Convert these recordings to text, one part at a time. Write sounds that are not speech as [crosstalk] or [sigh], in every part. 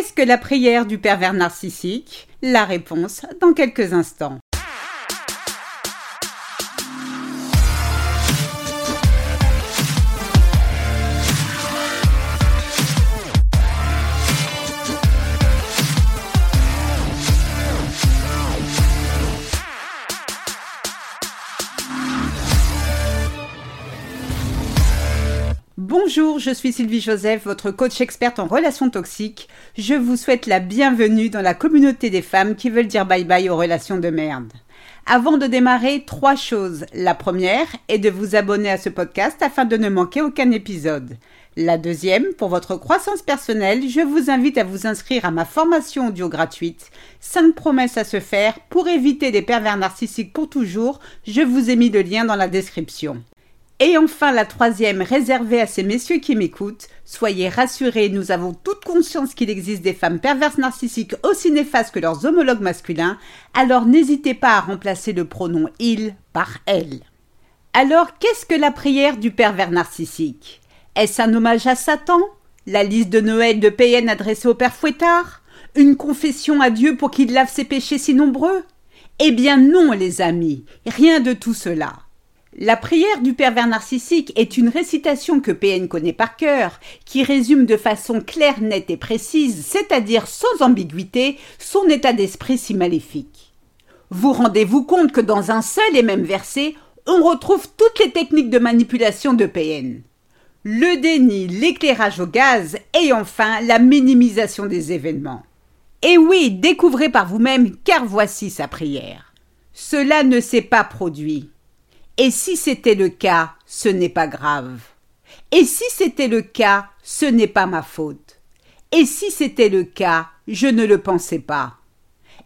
Qu'est-ce que la prière du pervers narcissique? La réponse dans quelques instants. Bonjour, je suis Sylvie Joseph, votre coach experte en relations toxiques. Je vous souhaite la bienvenue dans la communauté des femmes qui veulent dire bye bye aux relations de merde. Avant de démarrer, trois choses. La première est de vous abonner à ce podcast afin de ne manquer aucun épisode. La deuxième, pour votre croissance personnelle, je vous invite à vous inscrire à ma formation audio gratuite 5 promesses à se faire pour éviter des pervers narcissiques pour toujours. Je vous ai mis le lien dans la description. Et enfin, la troisième, réservée à ces messieurs qui m'écoutent. Soyez rassurés, nous avons toute conscience qu'il existe des femmes perverses narcissiques aussi néfastes que leurs homologues masculins, alors n'hésitez pas à remplacer le pronom il par elle. Alors, qu'est-ce que la prière du pervers narcissique? Est-ce un hommage à Satan? La liste de Noël de PN adressée au père Fouettard? Une confession à Dieu pour qu'il lave ses péchés si nombreux? Eh bien non, les amis, rien de tout cela. La prière du pervers narcissique est une récitation que PN connaît par cœur, qui résume de façon claire, nette et précise, c'est-à-dire sans ambiguïté, son état d'esprit si maléfique. Vous rendez-vous compte que dans un seul et même verset, on retrouve toutes les techniques de manipulation de PN. Le déni, l'éclairage au gaz et enfin la minimisation des événements. Et oui, découvrez par vous-même car voici sa prière. Cela ne s'est pas produit. Et si c'était le cas, ce n'est pas grave. Et si c'était le cas, ce n'est pas ma faute. Et si c'était le cas, je ne le pensais pas.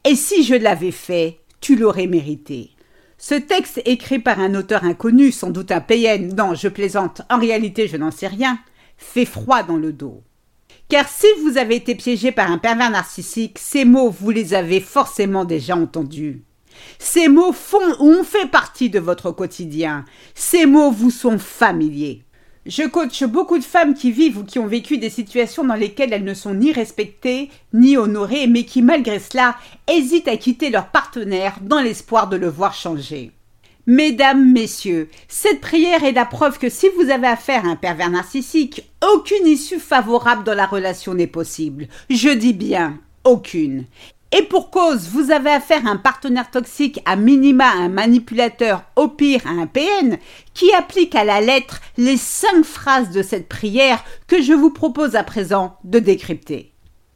Et si je l'avais fait, tu l'aurais mérité. Ce texte écrit par un auteur inconnu, sans doute un PN, non, je plaisante, en réalité je n'en sais rien, fait froid dans le dos. Car si vous avez été piégé par un pervers narcissique, ces mots vous les avez forcément déjà entendus. Ces mots font ou ont fait partie de votre quotidien. Ces mots vous sont familiers. Je coach beaucoup de femmes qui vivent ou qui ont vécu des situations dans lesquelles elles ne sont ni respectées ni honorées, mais qui malgré cela hésitent à quitter leur partenaire dans l'espoir de le voir changer. Mesdames, messieurs, cette prière est la preuve que si vous avez affaire à un pervers narcissique, aucune issue favorable dans la relation n'est possible. Je dis bien aucune. Et pour cause, vous avez affaire à un partenaire toxique, à minima un manipulateur, au pire à un PN, qui applique à la lettre les cinq phrases de cette prière que je vous propose à présent de décrypter.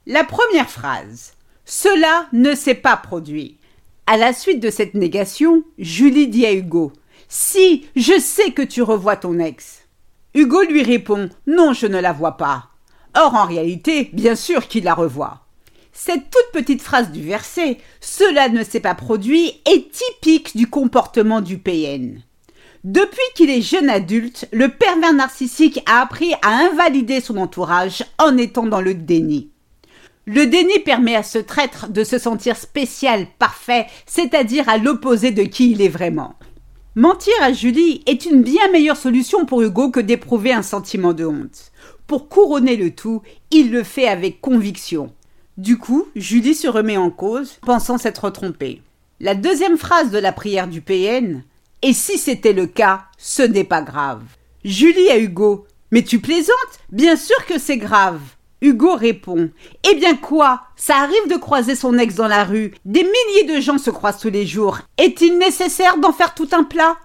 La première phrase. Cela ne s'est pas produit. À la suite de cette négation, Julie dit à Hugo Si, je sais que tu revois ton ex. Hugo lui répond Non, je ne la vois pas. Or, en réalité, bien sûr qu'il la revoit. Cette toute petite phrase du verset Cela ne s'est pas produit est typique du comportement du PN. Depuis qu'il est jeune adulte, le pervers narcissique a appris à invalider son entourage en étant dans le déni. Le déni permet à ce traître de se sentir spécial, parfait, c'est-à-dire à, l'opposé de qui il est vraiment. Mentir à Julie est une bien meilleure solution pour Hugo que d'éprouver un sentiment de honte. Pour couronner le tout, il le fait avec conviction. Du coup, Julie se remet en cause, pensant s'être trompée. La deuxième phrase de la prière du PN Et si c'était le cas, ce n'est pas grave. Julie à Hugo Mais tu plaisantes Bien sûr que c'est grave. Hugo répond Eh bien quoi? Ça arrive de croiser son ex dans la rue. Des milliers de gens se croisent tous les jours. Est-il nécessaire d'en faire tout un plat?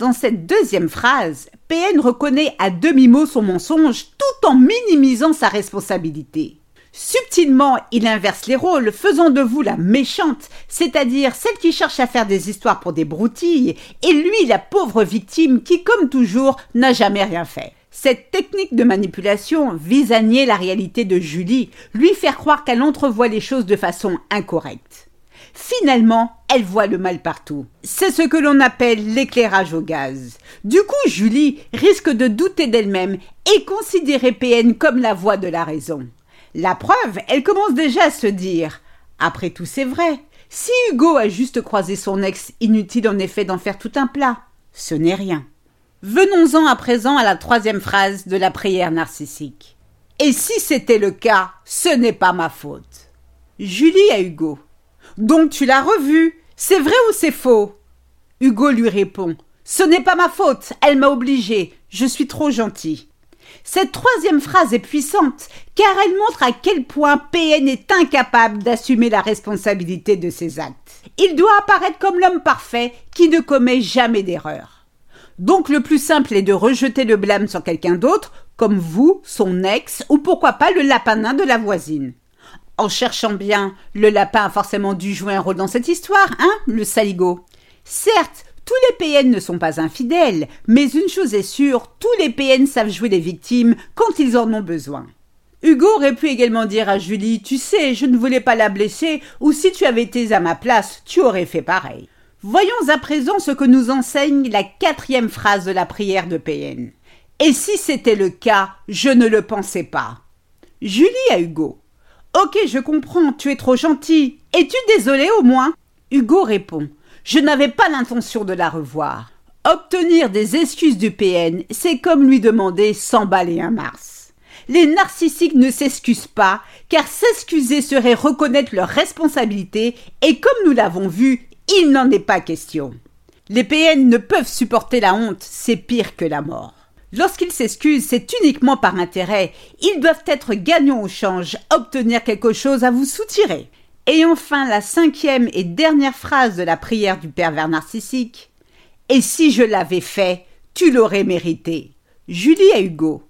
Dans cette deuxième phrase, PN reconnaît à demi-mot son mensonge tout en minimisant sa responsabilité. Subtilement, il inverse les rôles, faisant de vous la méchante, c'est-à-dire celle qui cherche à faire des histoires pour des broutilles, et lui la pauvre victime qui, comme toujours, n'a jamais rien fait. Cette technique de manipulation vise à nier la réalité de Julie, lui faire croire qu'elle entrevoit les choses de façon incorrecte. Finalement, elle voit le mal partout. C'est ce que l'on appelle l'éclairage au gaz. Du coup, Julie risque de douter d'elle-même et considérer PN comme la voix de la raison. La preuve, elle commence déjà à se dire Après tout, c'est vrai. Si Hugo a juste croisé son ex, inutile en effet d'en faire tout un plat. Ce n'est rien. Venons-en à présent à la troisième phrase de la prière narcissique. Et si c'était le cas, ce n'est pas ma faute. Julie à Hugo. Donc tu l'as revue. C'est vrai ou c'est faux? Hugo lui répond. Ce n'est pas ma faute, elle m'a obligé. Je suis trop gentil. Cette troisième phrase est puissante car elle montre à quel point PN est incapable d'assumer la responsabilité de ses actes. Il doit apparaître comme l'homme parfait qui ne commet jamais d'erreur. Donc le plus simple est de rejeter le blâme sur quelqu'un d'autre, comme vous, son ex, ou pourquoi pas le lapin nain de la voisine. En cherchant bien, le lapin a forcément dû jouer un rôle dans cette histoire, hein, le saligo. Certes, tous les PN ne sont pas infidèles, mais une chose est sûre, tous les PN savent jouer les victimes quand ils en ont besoin. Hugo aurait pu également dire à Julie Tu sais, je ne voulais pas la blesser, ou si tu avais été à ma place, tu aurais fait pareil. Voyons à présent ce que nous enseigne la quatrième phrase de la prière de PN. Et si c'était le cas, je ne le pensais pas. Julie à Hugo. Ok, je comprends, tu es trop gentil. Es-tu désolé au moins? Hugo répond. Je n'avais pas l'intention de la revoir. Obtenir des excuses du PN, c'est comme lui demander 100 balles un Mars. Les narcissiques ne s'excusent pas, car s'excuser serait reconnaître leur responsabilité, et comme nous l'avons vu, il n'en est pas question. Les PN ne peuvent supporter la honte, c'est pire que la mort. Lorsqu'ils s'excusent, c'est uniquement par intérêt. Ils doivent être gagnants au change, obtenir quelque chose à vous soutirer. Et enfin, la cinquième et dernière phrase de la prière du pervers narcissique. Et si je l'avais fait, tu l'aurais mérité. Julie et Hugo.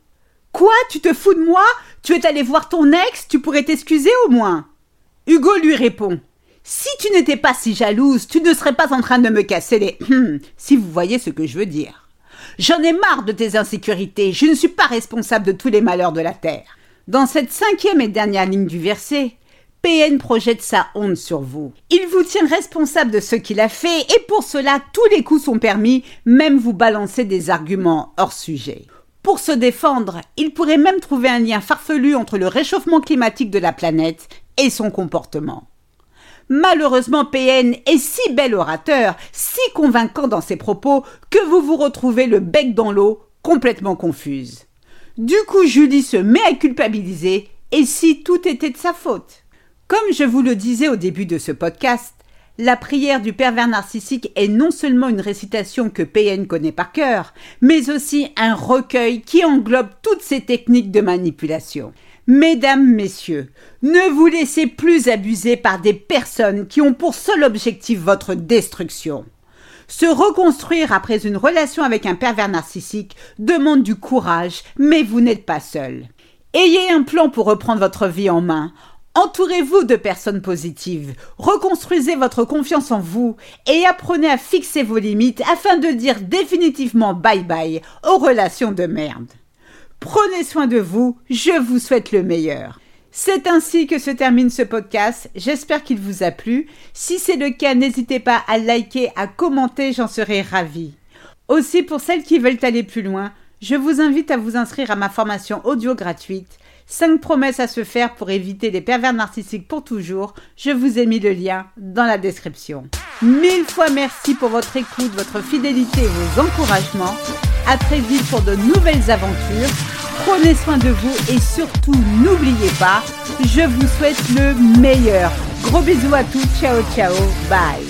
Quoi Tu te fous de moi? Tu es allé voir ton ex Tu pourrais t'excuser au moins Hugo lui répond. Si tu n'étais pas si jalouse, tu ne serais pas en train de me casser les. [clears throat] si vous voyez ce que je veux dire. J'en ai marre de tes insécurités. Je ne suis pas responsable de tous les malheurs de la terre. Dans cette cinquième et dernière ligne du verset, PN projette sa honte sur vous. Il vous tient responsable de ce qu'il a fait et pour cela tous les coups sont permis, même vous balancer des arguments hors sujet. Pour se défendre, il pourrait même trouver un lien farfelu entre le réchauffement climatique de la planète et son comportement. Malheureusement, PN est si bel orateur, si convaincant dans ses propos, que vous vous retrouvez le bec dans l'eau, complètement confuse. Du coup, Julie se met à culpabiliser, et si tout était de sa faute? Comme je vous le disais au début de ce podcast, la prière du pervers narcissique est non seulement une récitation que PN connaît par cœur, mais aussi un recueil qui englobe toutes ces techniques de manipulation. Mesdames, messieurs, ne vous laissez plus abuser par des personnes qui ont pour seul objectif votre destruction. Se reconstruire après une relation avec un pervers narcissique demande du courage, mais vous n'êtes pas seul. Ayez un plan pour reprendre votre vie en main, Entourez-vous de personnes positives, reconstruisez votre confiance en vous et apprenez à fixer vos limites afin de dire définitivement bye bye aux relations de merde. Prenez soin de vous, je vous souhaite le meilleur. C'est ainsi que se termine ce podcast, j'espère qu'il vous a plu. Si c'est le cas, n'hésitez pas à liker, à commenter, j'en serai ravie. Aussi pour celles qui veulent aller plus loin, je vous invite à vous inscrire à ma formation audio gratuite 5 promesses à se faire pour éviter les pervers narcissiques pour toujours. Je vous ai mis le lien dans la description. Mille fois merci pour votre écoute, votre fidélité et vos encouragements. À très vite pour de nouvelles aventures. Prenez soin de vous et surtout n'oubliez pas, je vous souhaite le meilleur. Gros bisous à tous, ciao ciao, bye.